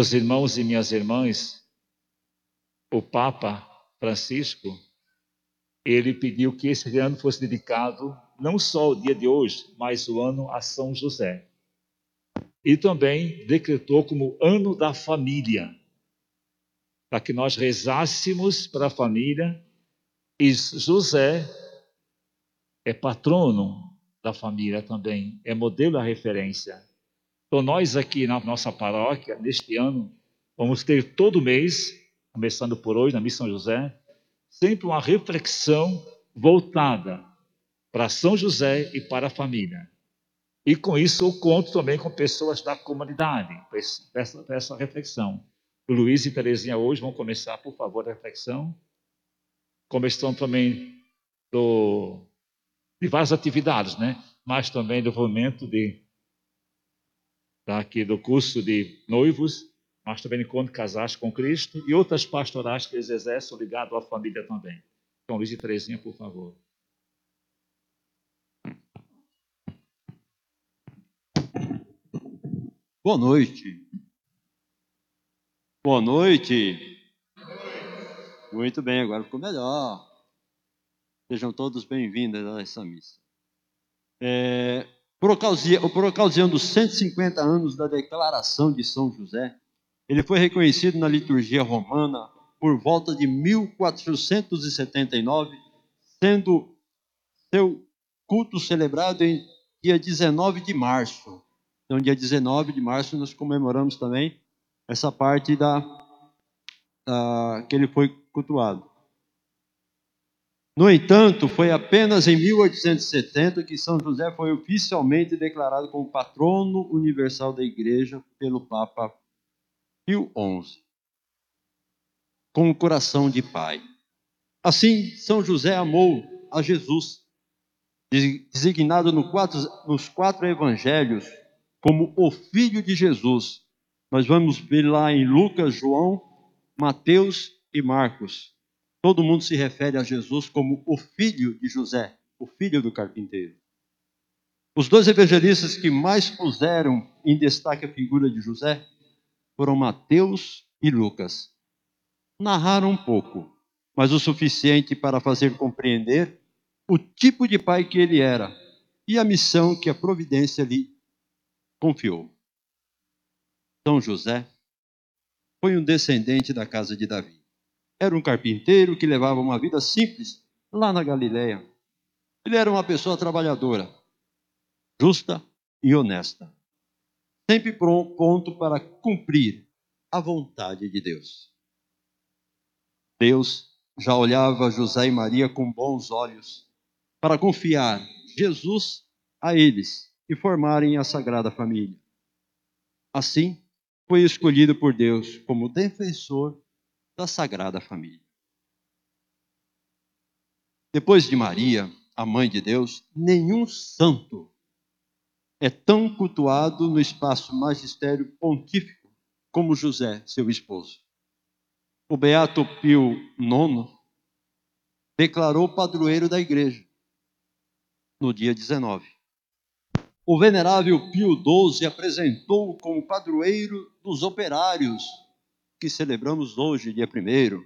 Meus irmãos e minhas irmãs, o Papa Francisco, ele pediu que esse ano fosse dedicado não só o dia de hoje, mas o ano a São José. E também decretou como ano da família, para que nós rezássemos para a família. E José é patrono da família também, é modelo a referência. Então, nós aqui na nossa paróquia, neste ano, vamos ter todo mês, começando por hoje, na Missão José, sempre uma reflexão voltada para São José e para a família. E com isso eu conto também com pessoas da comunidade, para essa, para essa reflexão. O Luiz e Terezinha hoje vão começar, por favor, a reflexão. Começam também do, de várias atividades, né? mas também do movimento de, daqui do curso de noivos, mas também encontro casais com Cristo e outras pastorais que eles exercem ligado à família também. Então, Luiz e Terezinha, por favor. Boa noite. Boa noite. Muito bem, agora ficou melhor. Sejam todos bem-vindos a essa missa. É, por, ocasião, por ocasião dos 150 anos da declaração de São José, ele foi reconhecido na liturgia romana por volta de 1479, sendo seu culto celebrado em dia 19 de março. Então, dia 19 de março, nós comemoramos também essa parte da, da que ele foi cultuado. No entanto, foi apenas em 1870 que São José foi oficialmente declarado como patrono universal da Igreja pelo Papa Pio XI, com o coração de pai. Assim, São José amou a Jesus, designado nos quatro evangelhos como o Filho de Jesus. Nós vamos ver lá em Lucas, João, Mateus e Marcos. Todo mundo se refere a Jesus como o filho de José, o filho do carpinteiro. Os dois evangelistas que mais puseram em destaque a figura de José foram Mateus e Lucas. Narraram um pouco, mas o suficiente para fazer compreender o tipo de pai que ele era e a missão que a providência lhe confiou. São José foi um descendente da casa de Davi. Era um carpinteiro que levava uma vida simples lá na Galileia. Ele era uma pessoa trabalhadora, justa e honesta, sempre pronto para cumprir a vontade de Deus. Deus já olhava José e Maria com bons olhos para confiar Jesus a eles e formarem a Sagrada Família. Assim, foi escolhido por Deus como defensor da Sagrada Família. Depois de Maria, a mãe de Deus, nenhum santo é tão cultuado no espaço magistério pontífico como José, seu esposo. O Beato Pio IX declarou padroeiro da igreja no dia 19 o venerável Pio XII apresentou como padroeiro dos operários, que celebramos hoje, dia 1.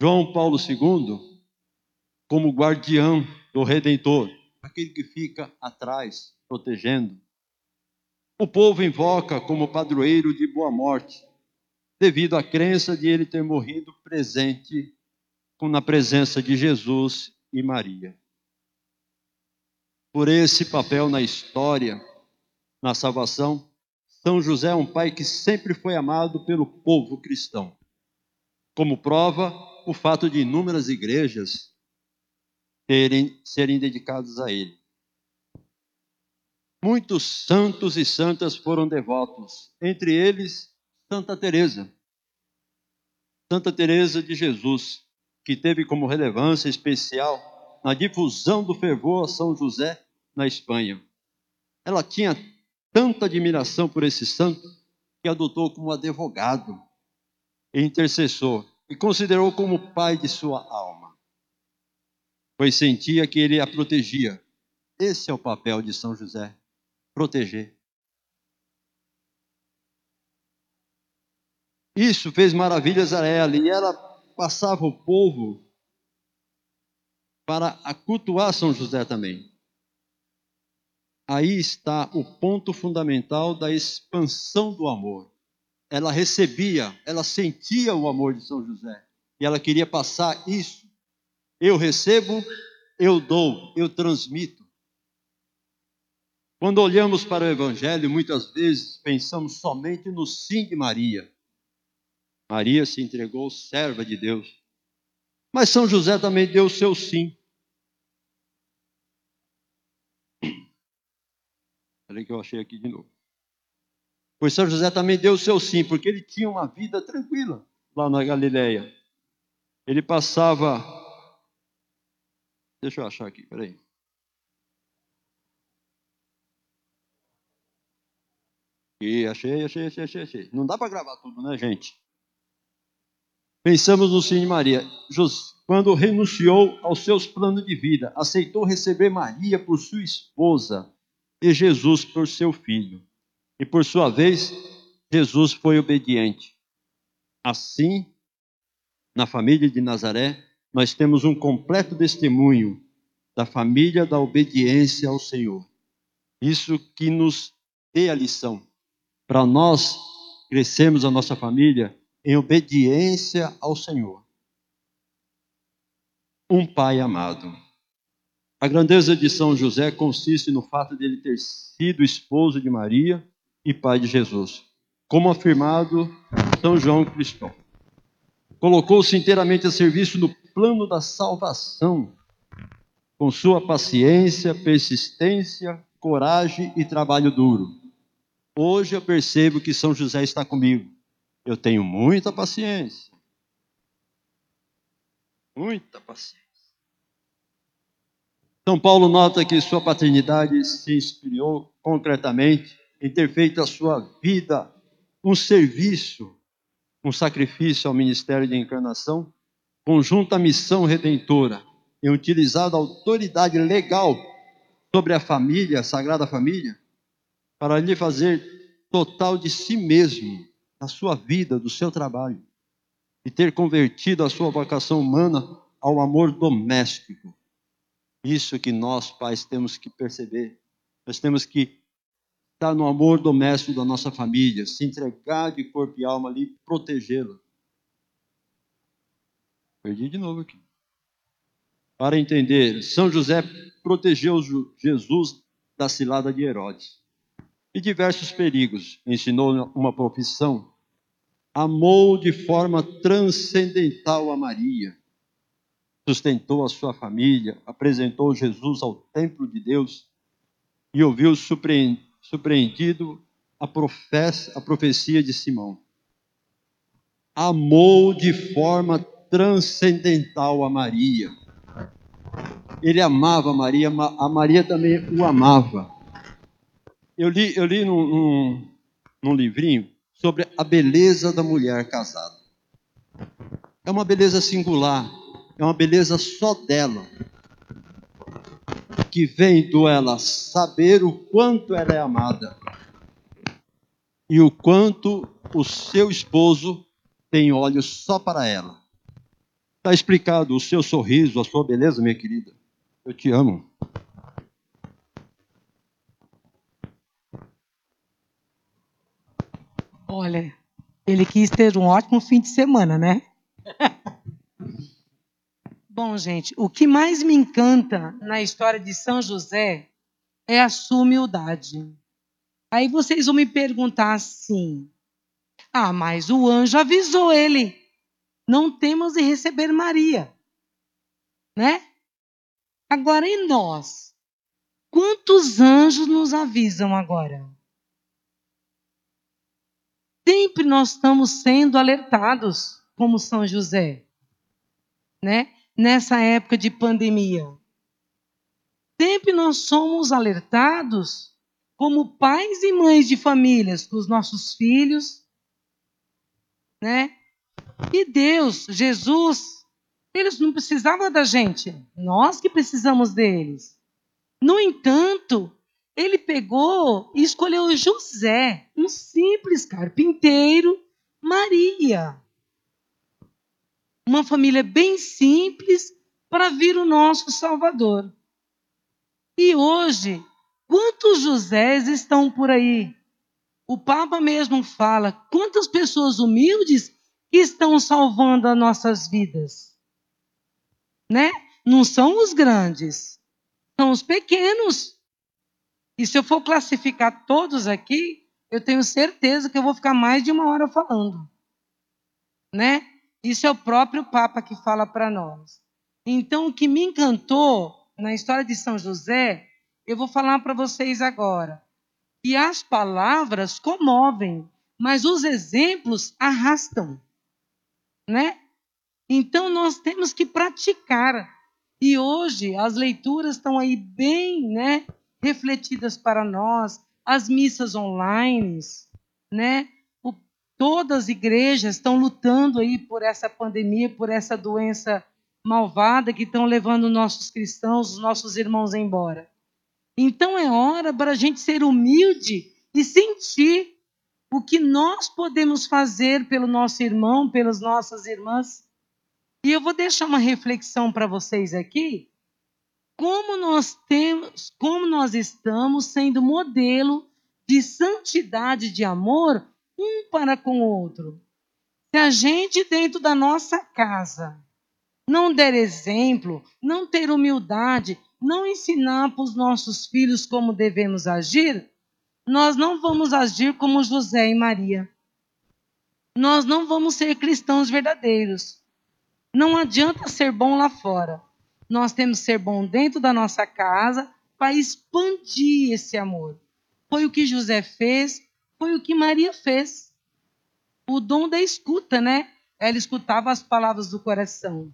João Paulo II, como guardião do Redentor, aquele que fica atrás, protegendo. O povo invoca como padroeiro de boa morte, devido à crença de ele ter morrido presente na presença de Jesus e Maria por esse papel na história, na salvação. São José é um pai que sempre foi amado pelo povo cristão. Como prova, o fato de inúmeras igrejas terem, serem dedicadas a ele. Muitos santos e santas foram devotos, entre eles Santa Teresa. Santa Teresa de Jesus, que teve como relevância especial na difusão do fervor a São José na Espanha. Ela tinha tanta admiração por esse santo que adotou como advogado e intercessor e considerou como pai de sua alma, pois sentia que ele a protegia. Esse é o papel de São José: proteger. Isso fez maravilhas a ela, e ela passava o povo para acultuar São José também. Aí está o ponto fundamental da expansão do amor. Ela recebia, ela sentia o amor de São José, e ela queria passar isso. Eu recebo, eu dou, eu transmito. Quando olhamos para o Evangelho, muitas vezes pensamos somente no sim de Maria. Maria se entregou serva de Deus. Mas São José também deu o seu sim. Peraí que eu achei aqui de novo. Pois São José também deu o seu sim, porque ele tinha uma vida tranquila lá na Galileia. Ele passava. Deixa eu achar aqui, peraí. E achei, achei, achei, achei, achei. Não dá para gravar tudo, né, gente? Pensamos no Sim de Maria. Quando renunciou aos seus planos de vida, aceitou receber Maria por sua esposa e Jesus por seu filho. E por sua vez, Jesus foi obediente. Assim, na família de Nazaré, nós temos um completo testemunho da família da obediência ao Senhor. Isso que nos dê a lição. Para nós crescermos a nossa família em obediência ao Senhor. Um pai amado. A grandeza de São José consiste no fato de ele ter sido esposo de Maria e pai de Jesus, como afirmado São João Cristóvão. Colocou-se inteiramente a serviço no plano da salvação, com sua paciência, persistência, coragem e trabalho duro. Hoje eu percebo que São José está comigo eu tenho muita paciência. Muita paciência. São Paulo nota que sua paternidade se inspirou concretamente em ter feito a sua vida um serviço, um sacrifício ao ministério de encarnação, conjunta missão redentora, e utilizado a autoridade legal sobre a família, a Sagrada Família, para lhe fazer total de si mesmo da sua vida, do seu trabalho, e ter convertido a sua vocação humana ao amor doméstico. Isso que nós, pais, temos que perceber. Nós temos que estar no amor doméstico da nossa família, se entregar de corpo e alma ali, protegê-la. Perdi de novo aqui. Para entender, São José protegeu Jesus da cilada de Herodes e diversos perigos. Ensinou uma profissão amou de forma transcendental a Maria, sustentou a sua família, apresentou Jesus ao templo de Deus e ouviu surpreendido a, profecia, a profecia de Simão. Amou de forma transcendental a Maria. Ele amava Maria, a Maria também o amava. Eu li, eu li num, num, num livrinho sobre a beleza da mulher casada. É uma beleza singular, é uma beleza só dela, que vem do ela saber o quanto ela é amada e o quanto o seu esposo tem olhos só para ela. Está explicado o seu sorriso, a sua beleza, minha querida. Eu te amo. Olha, ele quis ter um ótimo fim de semana, né? Bom, gente, o que mais me encanta na história de São José é a sua humildade. Aí vocês vão me perguntar assim: ah, mas o anjo avisou ele, não temos de receber Maria, né? Agora, e nós? Quantos anjos nos avisam agora? Sempre nós estamos sendo alertados, como São José, né? Nessa época de pandemia. Sempre nós somos alertados como pais e mães de famílias com os nossos filhos, né? E Deus, Jesus, eles não precisavam da gente, nós que precisamos deles. No entanto, ele pegou e escolheu José, um simples carpinteiro, Maria. Uma família bem simples para vir o nosso Salvador. E hoje, quantos Josés estão por aí? O Papa mesmo fala: quantas pessoas humildes estão salvando as nossas vidas? Né? Não são os grandes, são os pequenos. E se eu for classificar todos aqui, eu tenho certeza que eu vou ficar mais de uma hora falando. Né? Isso é o próprio Papa que fala para nós. Então, o que me encantou na história de São José, eu vou falar para vocês agora. E as palavras comovem, mas os exemplos arrastam, né? Então nós temos que praticar. E hoje as leituras estão aí bem, né, refletidas para nós, as missas online, né? Todas as igrejas estão lutando aí por essa pandemia, por essa doença malvada que estão levando nossos cristãos, os nossos irmãos embora. Então é hora para a gente ser humilde e sentir o que nós podemos fazer pelo nosso irmão, pelas nossas irmãs. E eu vou deixar uma reflexão para vocês aqui. Como nós temos, como nós estamos sendo modelo de santidade de amor um para com o outro. Se a gente dentro da nossa casa não der exemplo, não ter humildade, não ensinar para os nossos filhos como devemos agir, nós não vamos agir como José e Maria. Nós não vamos ser cristãos verdadeiros. Não adianta ser bom lá fora. Nós temos que ser bom dentro da nossa casa para expandir esse amor. Foi o que José fez, foi o que Maria fez. O dom da escuta, né? Ela escutava as palavras do coração.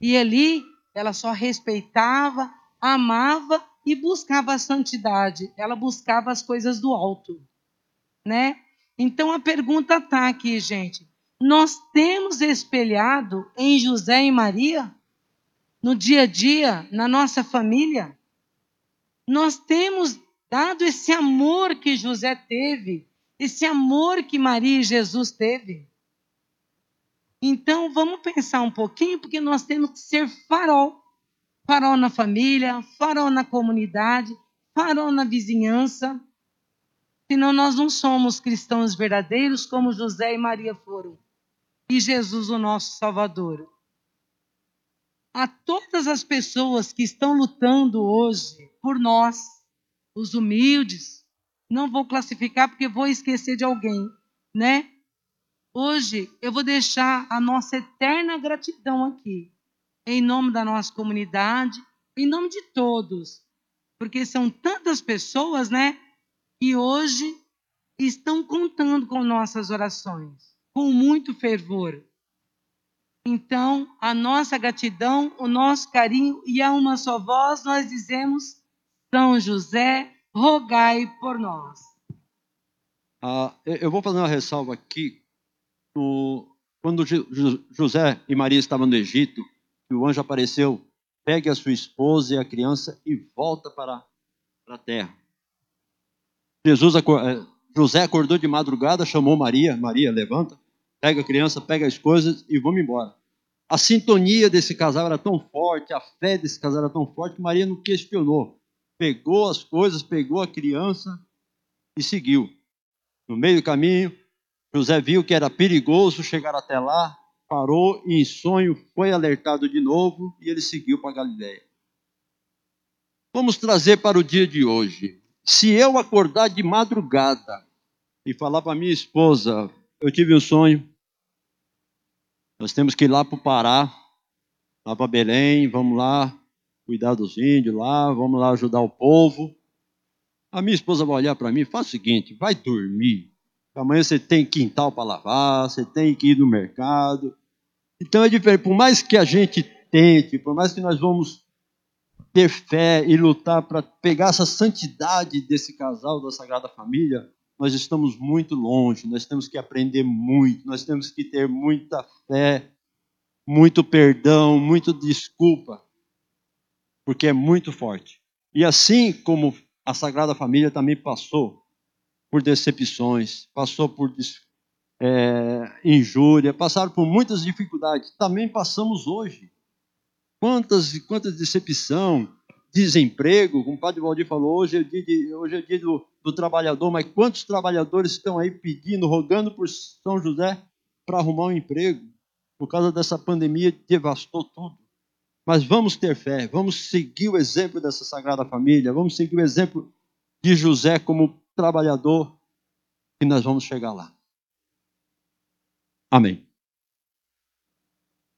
E ali ela só respeitava, amava e buscava a santidade. Ela buscava as coisas do alto, né? Então a pergunta está aqui, gente. Nós temos espelhado em José e Maria no dia a dia, na nossa família? Nós temos dado esse amor que José teve, esse amor que Maria e Jesus teve? Então, vamos pensar um pouquinho, porque nós temos que ser farol. Farol na família, farol na comunidade, farol na vizinhança. Senão nós não somos cristãos verdadeiros como José e Maria foram. E Jesus, o nosso Salvador. A todas as pessoas que estão lutando hoje por nós, os humildes, não vou classificar porque vou esquecer de alguém, né? Hoje eu vou deixar a nossa eterna gratidão aqui, em nome da nossa comunidade, em nome de todos, porque são tantas pessoas, né, que hoje estão contando com nossas orações, com muito fervor. Então, a nossa gratidão, o nosso carinho e a uma só voz nós dizemos: São José, rogai por nós. Ah, eu vou fazer uma ressalva aqui quando José e Maria estavam no Egito, o anjo apareceu, pegue a sua esposa e a criança e volta para, para a terra. Jesus, eh, José acordou de madrugada, chamou Maria, Maria, levanta, pega a criança, pega as coisas e vamos embora. A sintonia desse casal era tão forte, a fé desse casal era tão forte que Maria não questionou. Pegou as coisas, pegou a criança e seguiu. No meio do caminho, José viu que era perigoso chegar até lá, parou e em sonho foi alertado de novo e ele seguiu para Galiléia. Vamos trazer para o dia de hoje. Se eu acordar de madrugada e falar para minha esposa, eu tive um sonho, nós temos que ir lá para o Pará, lá para Belém, vamos lá cuidar dos índios lá, vamos lá ajudar o povo. A minha esposa vai olhar para mim e faz o seguinte: vai dormir. Amanhã você tem quintal para lavar, você tem que ir no mercado. Então é diferente. Por mais que a gente tente, por mais que nós vamos ter fé e lutar para pegar essa santidade desse casal da Sagrada Família, nós estamos muito longe, nós temos que aprender muito, nós temos que ter muita fé, muito perdão, muito desculpa, porque é muito forte. E assim como a Sagrada Família também passou por decepções, passou por é, injúria, passaram por muitas dificuldades. Também passamos hoje. Quantas quantas decepção, desemprego, como o Padre Valdir falou, hoje é o dia, de, hoje é dia do, do trabalhador, mas quantos trabalhadores estão aí pedindo, rogando por São José para arrumar um emprego? Por causa dessa pandemia, devastou tudo. Mas vamos ter fé, vamos seguir o exemplo dessa Sagrada Família, vamos seguir o exemplo de José como trabalhador, e nós vamos chegar lá. Amém.